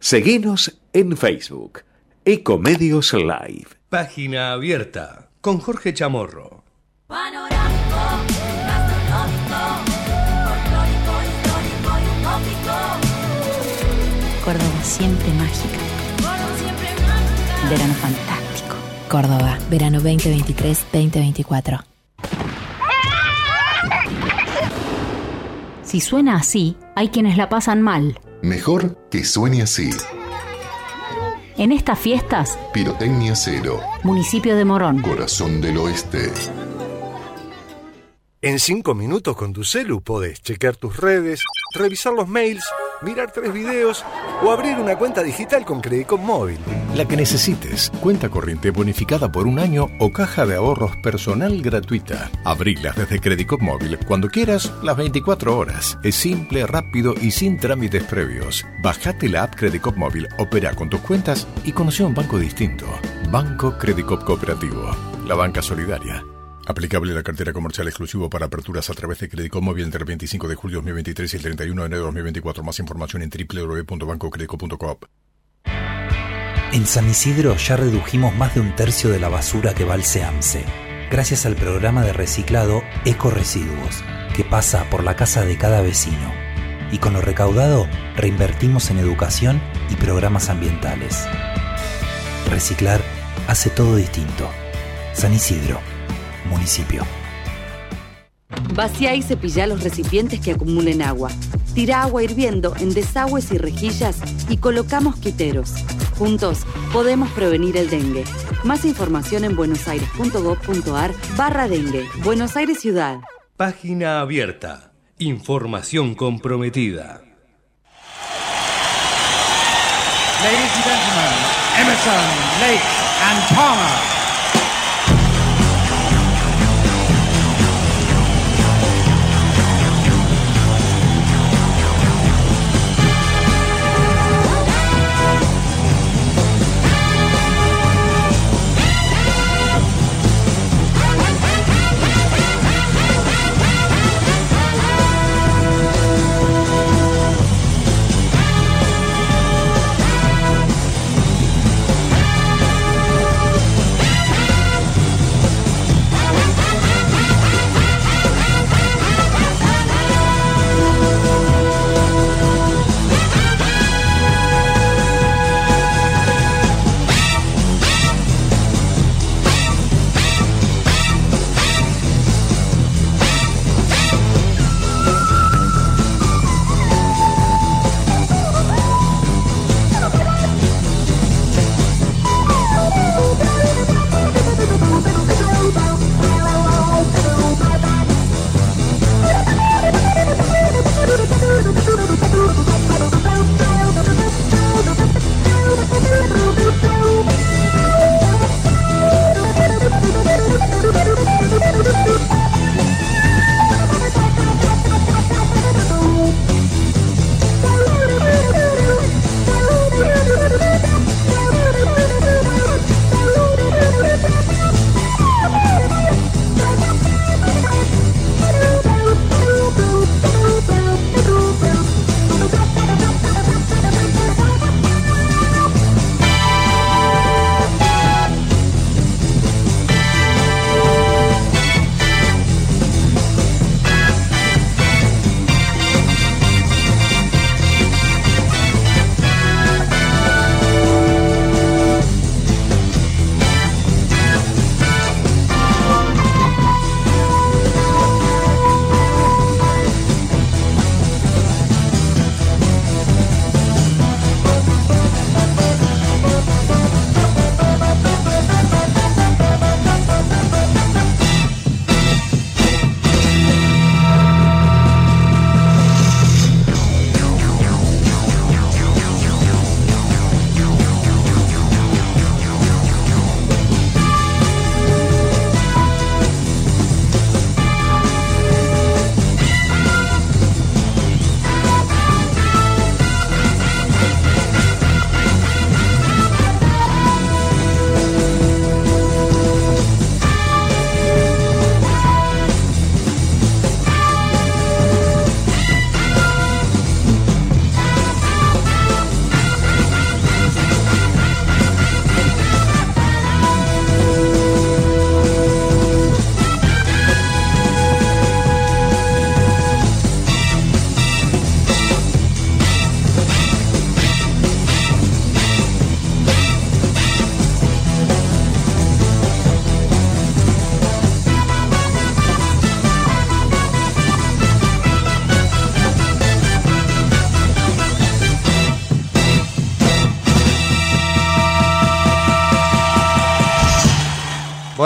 Seguinos en Facebook, Ecomedios Live. Página abierta con Jorge Chamorro. Córdoba siempre mágica. Verano fantástico. Córdoba, verano 2023-2024. Si suena así, hay quienes la pasan mal. Mejor que suene así. En estas fiestas, Pirotecnia Cero. Municipio de Morón. Corazón del Oeste. En cinco minutos con tu celu podés chequear tus redes, revisar los mails, mirar tres videos o abrir una cuenta digital con Credicop Móvil. La que necesites. Cuenta corriente bonificada por un año o caja de ahorros personal gratuita. Abrilas desde Credicop Móvil cuando quieras, las 24 horas. Es simple, rápido y sin trámites previos. Bajate la app Credicop Móvil, opera con tus cuentas y conoce un banco distinto. Banco Credicop Cooperativo. La banca solidaria. Aplicable la cartera comercial exclusivo para aperturas a través de Crédito Móvil entre el 25 de julio de 2023 y el 31 de enero de 2024. Más información en www.bancocredico.coop. En San Isidro ya redujimos más de un tercio de la basura que va al SEAMSE, gracias al programa de reciclado Eco Residuos, que pasa por la casa de cada vecino. Y con lo recaudado, reinvertimos en educación y programas ambientales. Reciclar hace todo distinto. San Isidro municipio. Vacía y cepilla los recipientes que acumulen agua. Tira agua hirviendo en desagües y rejillas y colocamos quiteros. Juntos podemos prevenir el dengue. Más información en buenosaires.gov.ar barra dengue. Buenos Aires Ciudad. Página abierta. Información comprometida. Ladies and gentlemen, Emerson, Lake and Palmer.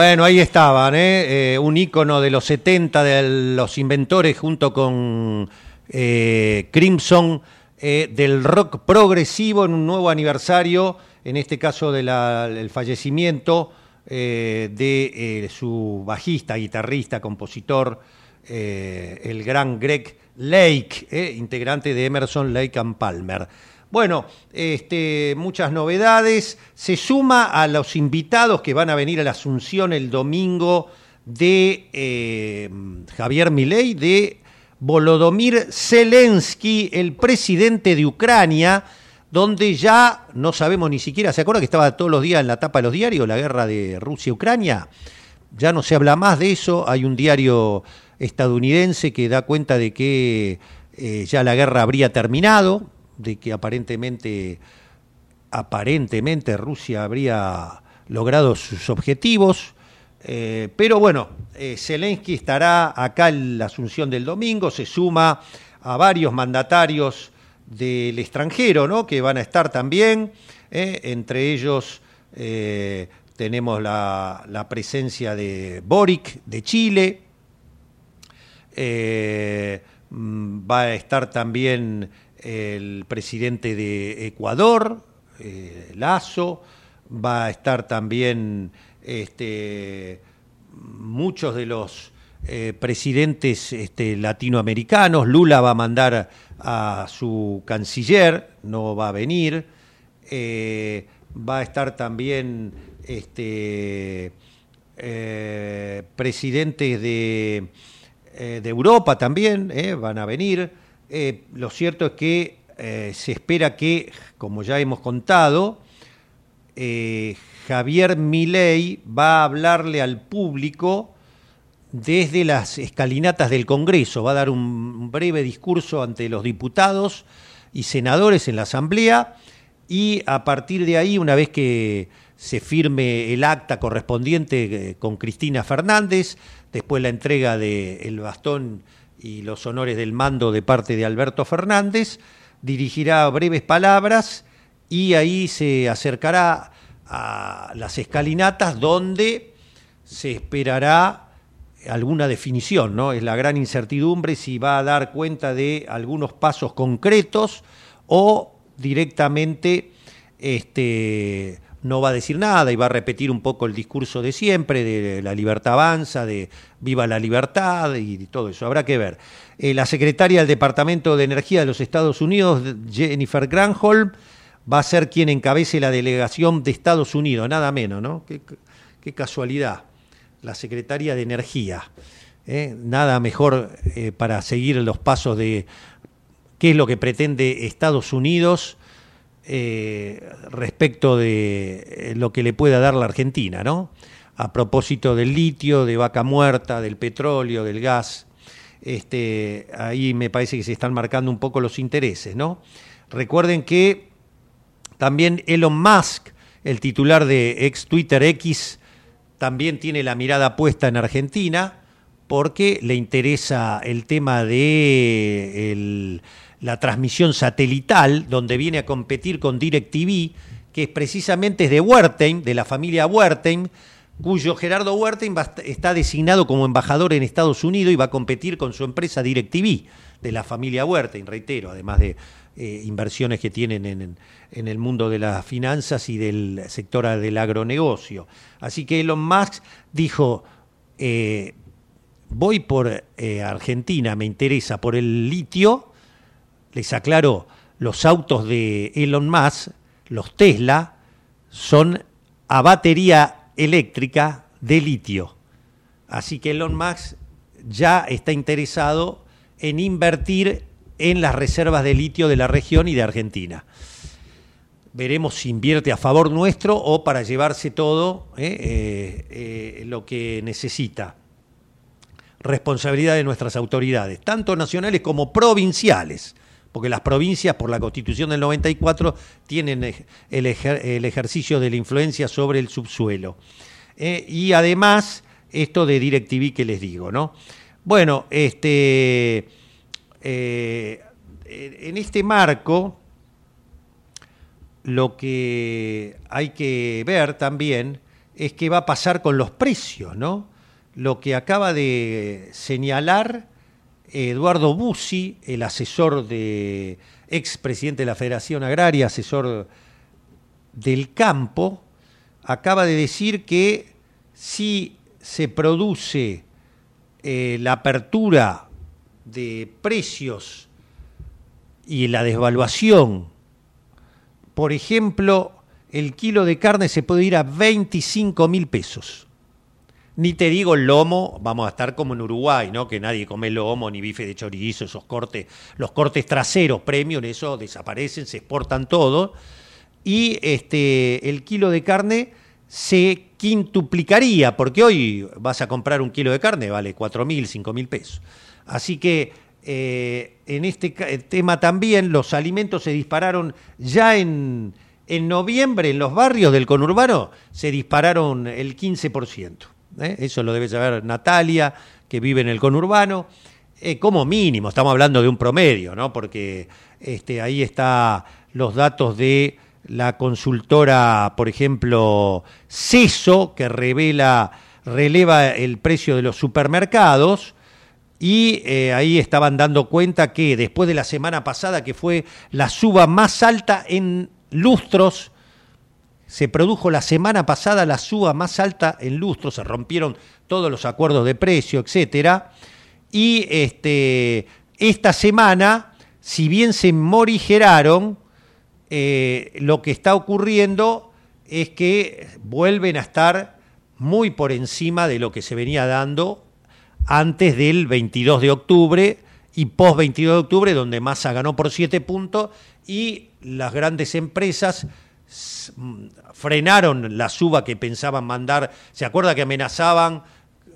Bueno, ahí estaban, ¿eh? Eh, un ícono de los 70 de los inventores junto con eh, Crimson del rock progresivo en un nuevo aniversario, en este caso del fallecimiento de su bajista, guitarrista, compositor, el gran Greg Lake, integrante de Emerson, Lake and Palmer. Bueno, este, muchas novedades. Se suma a los invitados que van a venir a la Asunción el domingo de eh, Javier Milei, de Volodymyr Zelensky, el presidente de Ucrania, donde ya no sabemos ni siquiera, ¿se acuerda que estaba todos los días en la tapa de los diarios la guerra de Rusia-Ucrania? Ya no se habla más de eso, hay un diario estadounidense que da cuenta de que eh, ya la guerra habría terminado, de que aparentemente, aparentemente Rusia habría logrado sus objetivos. Eh, pero bueno, eh, Zelensky estará acá en la Asunción del domingo, se suma a varios mandatarios del extranjero, ¿no? Que van a estar también, eh, entre ellos tenemos la, la, presencia de Boric de Chile, mm, va a estar también el presidente de Ecuador, eh, Lazo, va a estar también este, muchos de los eh, presidentes este, latinoamericanos. Lula va a mandar a su canciller, no va a venir. Eh, va a estar también este, presidentes de, de, Europa también, van a venir. Eh, lo cierto es que se espera que, como ya hemos contado, Javier Milei va a hablarle al público desde las escalinatas del Congreso. Va a dar un breve discurso ante los diputados y senadores en la Asamblea y a partir de ahí, una vez que se firme el acta correspondiente con Cristina Fernández, después la entrega del bastón y los honores del mando de parte de Alberto Fernández, dirigirá breves palabras y ahí se acercará a las escalinatas donde se esperará alguna definición, ¿no? Es la gran incertidumbre si va a dar cuenta de algunos pasos concretos o directamente este, no va a decir nada y va a repetir un poco el discurso de siempre, de la libertad avanza, de viva la libertad y todo eso. Habrá que ver. Eh, la secretaria del Departamento de Energía de los Estados Unidos, Jennifer Granholm, va a ser quien encabece la delegación de Estados Unidos, nada menos, ¿no? Qué, casualidad. La secretaria de Energía. ¿eh? Nada mejor eh, para seguir los pasos de qué es lo que pretende Estados Unidos eh, respecto de lo que le pueda dar la Argentina, ¿no? A propósito del litio, de vaca muerta, del petróleo, del gas, este, ahí me parece que se están marcando un poco los intereses, ¿no? Recuerden que también Elon Musk, el titular de ex Twitter X, también tiene la mirada puesta en Argentina porque le interesa el tema de el, la transmisión satelital, donde viene a competir con DirecTV, que es precisamente es de Wertheim, de la familia Wertheim, cuyo Gerardo Wertheim está designado como embajador en Estados Unidos y va a competir con su empresa DirecTV, de la familia Wertheim, reitero, además de eh, inversiones que tienen en, en, el mundo de las finanzas y del sector del agronegocio. Así que Elon Musk dijo, eh, voy por eh, Argentina, me interesa por el litio, les aclaro, los autos de Elon Musk, los Tesla, son a batería eléctrica de litio. Así que Elon Musk ya está interesado en invertir en las reservas de litio de la región y de Argentina. Veremos si invierte a favor nuestro o para llevarse todo eh, eh, eh, lo que necesita. Responsabilidad de nuestras autoridades, tanto nacionales como provinciales porque las provincias, por la constitución del 94, tienen el, ejer el ejercicio de la influencia sobre el subsuelo. Eh, y además, esto de DirecTV que les digo, ¿no? Bueno, este, eh, en este marco, lo que hay que ver también es qué va a pasar con los precios, ¿no? Lo que acaba de señalar Eduardo Bussi, el asesor de expresidente de la Federación Agraria, asesor del campo, acaba de decir que si se produce eh, la apertura de precios y la desvaluación, por ejemplo, el kilo de carne se puede ir a 25 mil pesos. Ni te digo lomo, vamos a estar como en Uruguay, ¿no? Que nadie come lomo ni bife de chorizo, esos cortes, los cortes traseros premium, eso desaparecen, se exportan todo. Y este, el kilo de carne se quintuplicaría, porque hoy vas a comprar un kilo de carne, vale 4 mil, 5 mil pesos. Así que eh, en este tema también los alimentos se dispararon ya en, en noviembre en los barrios del conurbano, se dispararon el 15%. ¿Eh? eso lo debe saber Natalia, que vive en el conurbano. Eh, como mínimo, estamos hablando de un promedio, ¿no? Porque este, ahí está los datos de la consultora, por ejemplo, CESO, que revela, releva el precio de los supermercados. Y eh, ahí estaban dando cuenta que después de la semana pasada, que fue la suba más alta en lustros se produjo la semana pasada la suba más alta en lustro, se rompieron todos los acuerdos de precio, etcétera. Y este, esta semana, si bien se morigeraron, eh, lo que está ocurriendo es que vuelven a estar muy por encima de lo que se venía dando antes del 22 de octubre y post 22 de octubre, donde Massa ganó por 7 puntos y las grandes empresas frenaron la suba que pensaban mandar. ¿Se acuerda que amenazaban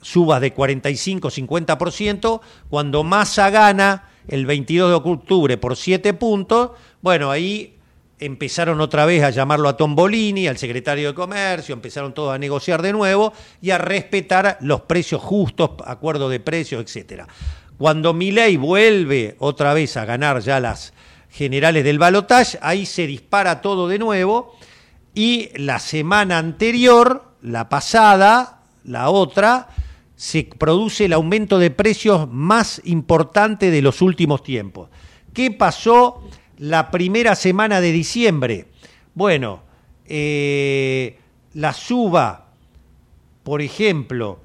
subas de 45, 50%? Cuando Massa gana el 22 de octubre por 7 puntos, bueno, ahí empezaron otra vez a llamarlo a Tombolini, al secretario de Comercio, empezaron todos a negociar de nuevo y a respetar los precios justos, acuerdo de precios, etcétera. Cuando Milei vuelve otra vez a ganar ya las generales del balotaje, ahí se dispara todo de nuevo y la semana anterior, la pasada, la otra, se produce el aumento de precios más importante de los últimos tiempos. ¿Qué pasó la primera semana de diciembre? Bueno, eh, la suba, por ejemplo,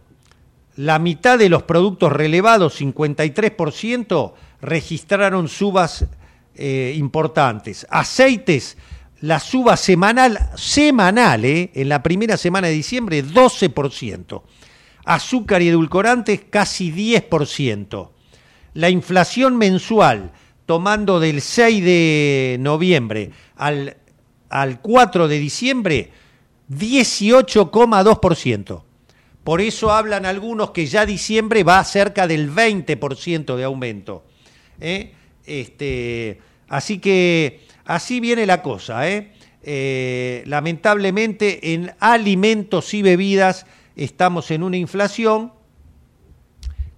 la mitad de los productos relevados, 53%, registraron subas eh, importantes. Aceites, la suba semanal, semanal, eh, en la primera semana de diciembre, 12%. Azúcar y edulcorantes, casi 10%. La inflación mensual, tomando del 6 de noviembre al, al 4 de diciembre, 18,2%. Por eso hablan algunos que ya diciembre va cerca del 20% de aumento. ¿eh? Este, así que así viene la cosa. ¿eh? ¿eh? lamentablemente en alimentos y bebidas estamos en una inflación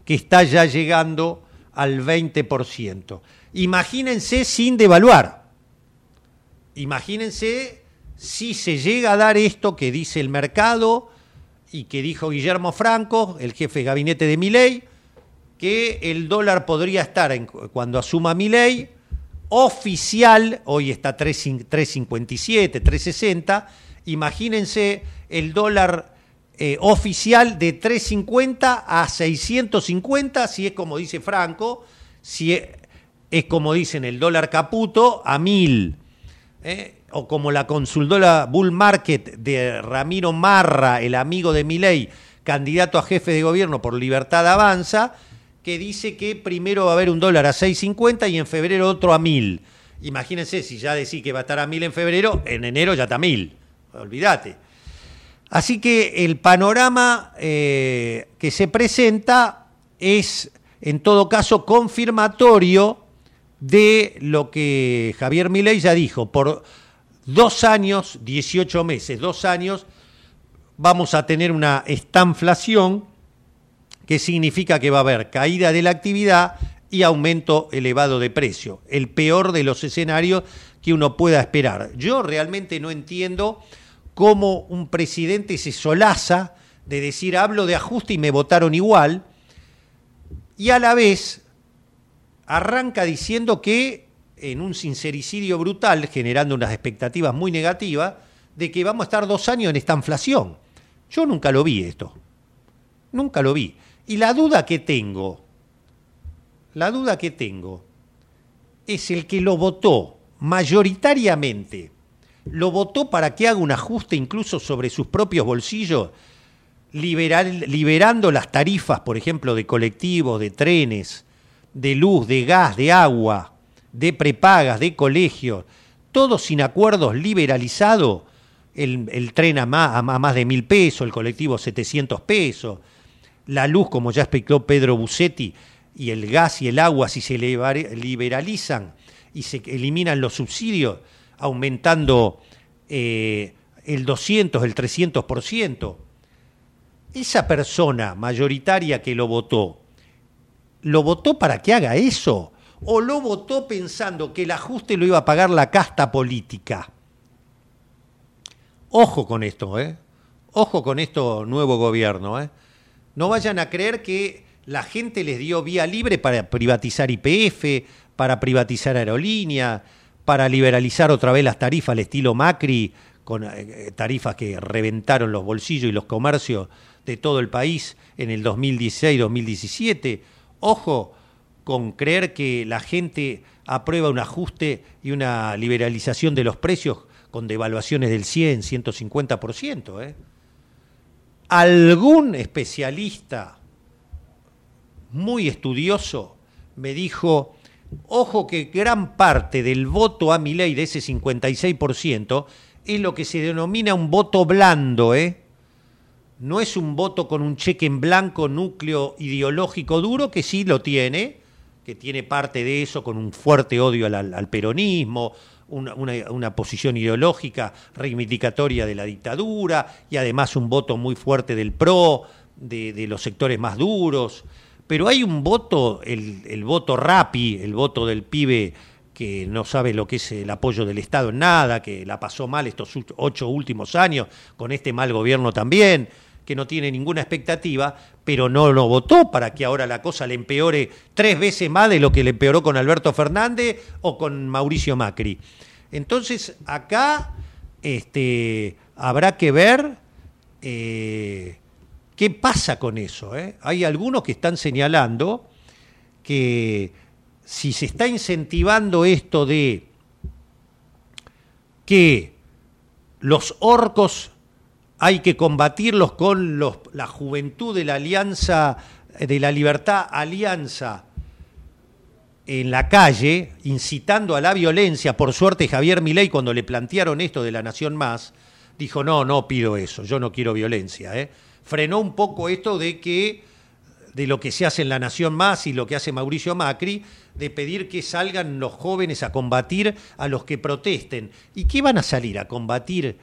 que está ya llegando al 20%. Imagínense sin devaluar. Imagínense si se llega a dar esto que dice el mercado y que dijo Guillermo Franco, el jefe de gabinete de Miley, que el dólar podría estar, en, cuando asuma mi ley, oficial, hoy está 3.57, 3.60, imagínense el dólar eh, oficial de 3.50 a 650, si es como dice Franco, si es, como dicen el dólar caputo, a 1.000. ¿eh? O como la consultora Bull Market de Ramiro Marra, el amigo de Milei, candidato a jefe de gobierno por Libertad Avanza, que dice que primero va a haber un dólar a 6.50 y en febrero otro a 1.000. Imagínense, si ya decís que va a estar a 1.000 en febrero, en enero ya está a 1.000. Olvídate. Así que el panorama eh, que se presenta es, en todo caso, confirmatorio de lo que Javier Milei ya dijo. Por dos años, 18 meses, dos años, vamos a tener una estanflación que significa que va a haber caída de la actividad y aumento elevado de precio, el peor de los escenarios que uno pueda esperar. Yo realmente no entiendo cómo un presidente se solaza de decir hablo de ajuste y me votaron igual, y a la vez arranca diciendo que en un sincericidio brutal, generando unas expectativas muy negativas, de que vamos a estar dos años en esta inflación. Yo nunca lo vi esto. Nunca lo vi. Y la duda que tengo, la duda que tengo, es el que lo votó mayoritariamente, lo votó para que haga un ajuste incluso sobre sus propios bolsillos, liberando las tarifas, por ejemplo, de colectivos, de trenes, de luz, de gas, de agua, de prepagas, de colegios, todo sin acuerdos liberalizado, el, tren a más, a más de mil pesos, el colectivo 700 pesos, la luz, como ya explicó Pedro Bucetti, y el gas y el agua, si se liberalizan y se eliminan los subsidios, aumentando eh, el 200, el 300%, esa persona mayoritaria que lo votó, ¿lo votó para que haga eso? ¿O lo votó pensando que el ajuste lo iba a pagar la casta política? Ojo con esto, ¿eh? Ojo con esto, nuevo gobierno, ¿eh? No vayan a creer que la gente les dio vía libre para privatizar IPF, para privatizar aerolínea, para liberalizar otra vez las tarifas al estilo Macri, con eh, tarifas que reventaron los bolsillos y los comercios de todo el país en el 2016-2017. Ojo con creer que la gente aprueba un ajuste y una liberalización de los precios con devaluaciones del 100, 150%. ¿eh? Algún especialista muy estudioso me dijo, ojo que gran parte del voto a mi ley de ese 56% es lo que se denomina un voto blando, ¿eh? No es un voto con un cheque en blanco, núcleo ideológico duro, que sí lo tiene, que tiene parte de eso con un fuerte odio al, peronismo, una, posición ideológica reivindicatoria de la dictadura y además un voto muy fuerte del PRO, de los sectores más duros. Pero hay un voto, el, voto rapi, el voto del pibe que no sabe lo que es el apoyo del Estado en nada, que la pasó mal estos ocho últimos años, con este mal gobierno también, que no tiene ninguna expectativa, pero no lo votó para que ahora la cosa le empeore tres veces más de lo que le empeoró con Alberto Fernández o con Mauricio Macri. Entonces, acá este, habrá que ver eh, ¿Qué pasa con eso? Eh? Hay algunos que están señalando que si se está incentivando esto de que los orcos hay que combatirlos con la juventud de la Alianza de la Libertad Alianza en la calle, incitando a la violencia. Por suerte, Javier Milei, cuando le plantearon esto de la Nación Más, dijo: No, no pido eso, yo no quiero violencia. ¿eh? frenó un poco esto de que de lo que se hace en La Nación Más y lo que hace Mauricio Macri, de pedir que salgan los jóvenes a combatir a los que protesten. ¿Y qué van a salir a combatir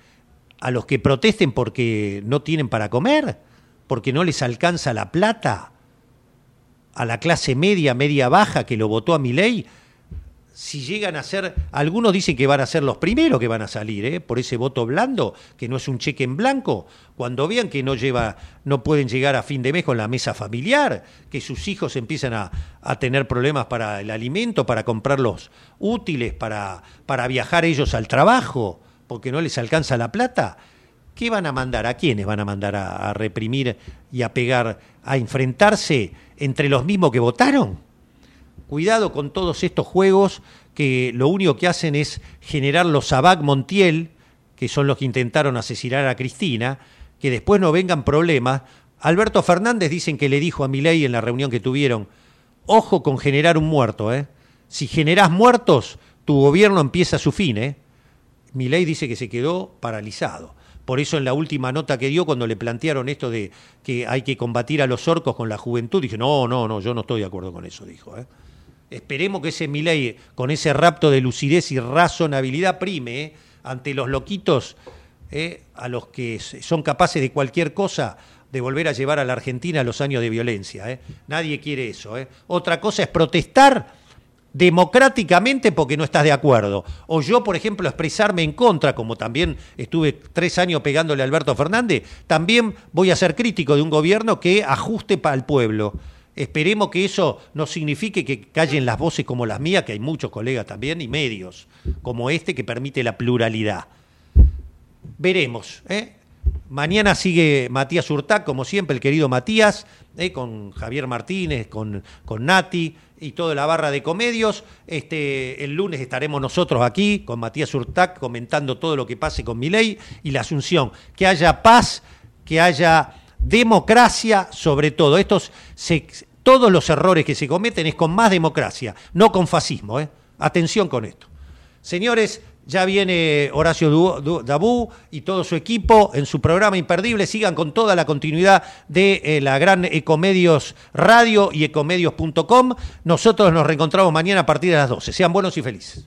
a los que protesten porque no tienen para comer? ¿Porque no les alcanza la plata? ¿A la clase media, media baja que lo votó a mi ley? si llegan a ser, algunos dicen que van a ser los primeros que van a salir, ¿eh? por ese voto blando, que no es un cheque en blanco, cuando vean que no lleva, no pueden llegar a fin de mes con la mesa familiar, que sus hijos empiezan a, tener problemas para el alimento, para comprar los útiles, para, para viajar ellos al trabajo, porque no les alcanza la plata. ¿Qué van a mandar? ¿A quiénes van a mandar a reprimir y a pegar, a enfrentarse entre los mismos que votaron? Cuidado con todos estos juegos que lo único que hacen es generar los Abac Montiel, que son los que intentaron asesinar a Cristina, que después no vengan problemas. Alberto Fernández dicen que le dijo a Milei en la reunión que tuvieron, ojo con generar un muerto, ¿eh? Si generás muertos, tu gobierno empieza su fin, ¿eh? Milei dice que se quedó paralizado. Por eso en la última nota que dio, cuando le plantearon esto de que hay que combatir a los orcos con la juventud, dije, no, no, no, yo no estoy de acuerdo con eso, dijo. ¿eh? Esperemos que ese Milei, con ese rapto de lucidez y razonabilidad, prime eh, ante los loquitos, eh, a los que son capaces de cualquier cosa, de volver a llevar a la Argentina los años de violencia. Nadie quiere eso. Otra cosa es protestar democráticamente porque no estás de acuerdo. O yo, por ejemplo, expresarme en contra, como también estuve tres años pegándole a Alberto Fernández, también voy a ser crítico de un gobierno que ajuste para el pueblo. Esperemos que eso no signifique que callen las voces como las mías, que hay muchos colegas también, y medios como este que permite la pluralidad. Veremos. ¿eh? Mañana sigue Matías Urtac, como siempre, el querido Matías, ¿eh? con Javier Martínez, con, con Nati y toda la barra de comedios. Este, el lunes estaremos nosotros aquí con Matías Urtac comentando todo lo que pase con Milei y la Asunción. Que haya paz, que haya democracia sobre todo. Estos todos los errores que se cometen es con más democracia, no con fascismo. ¿eh? Atención con esto. Señores, ya viene Horacio Dabú y todo su equipo en su programa imperdible. Sigan con toda la continuidad de eh, la gran Ecomedios Radio y ecomedios.com. Nosotros nos reencontramos mañana a partir de las 12. Sean buenos y felices.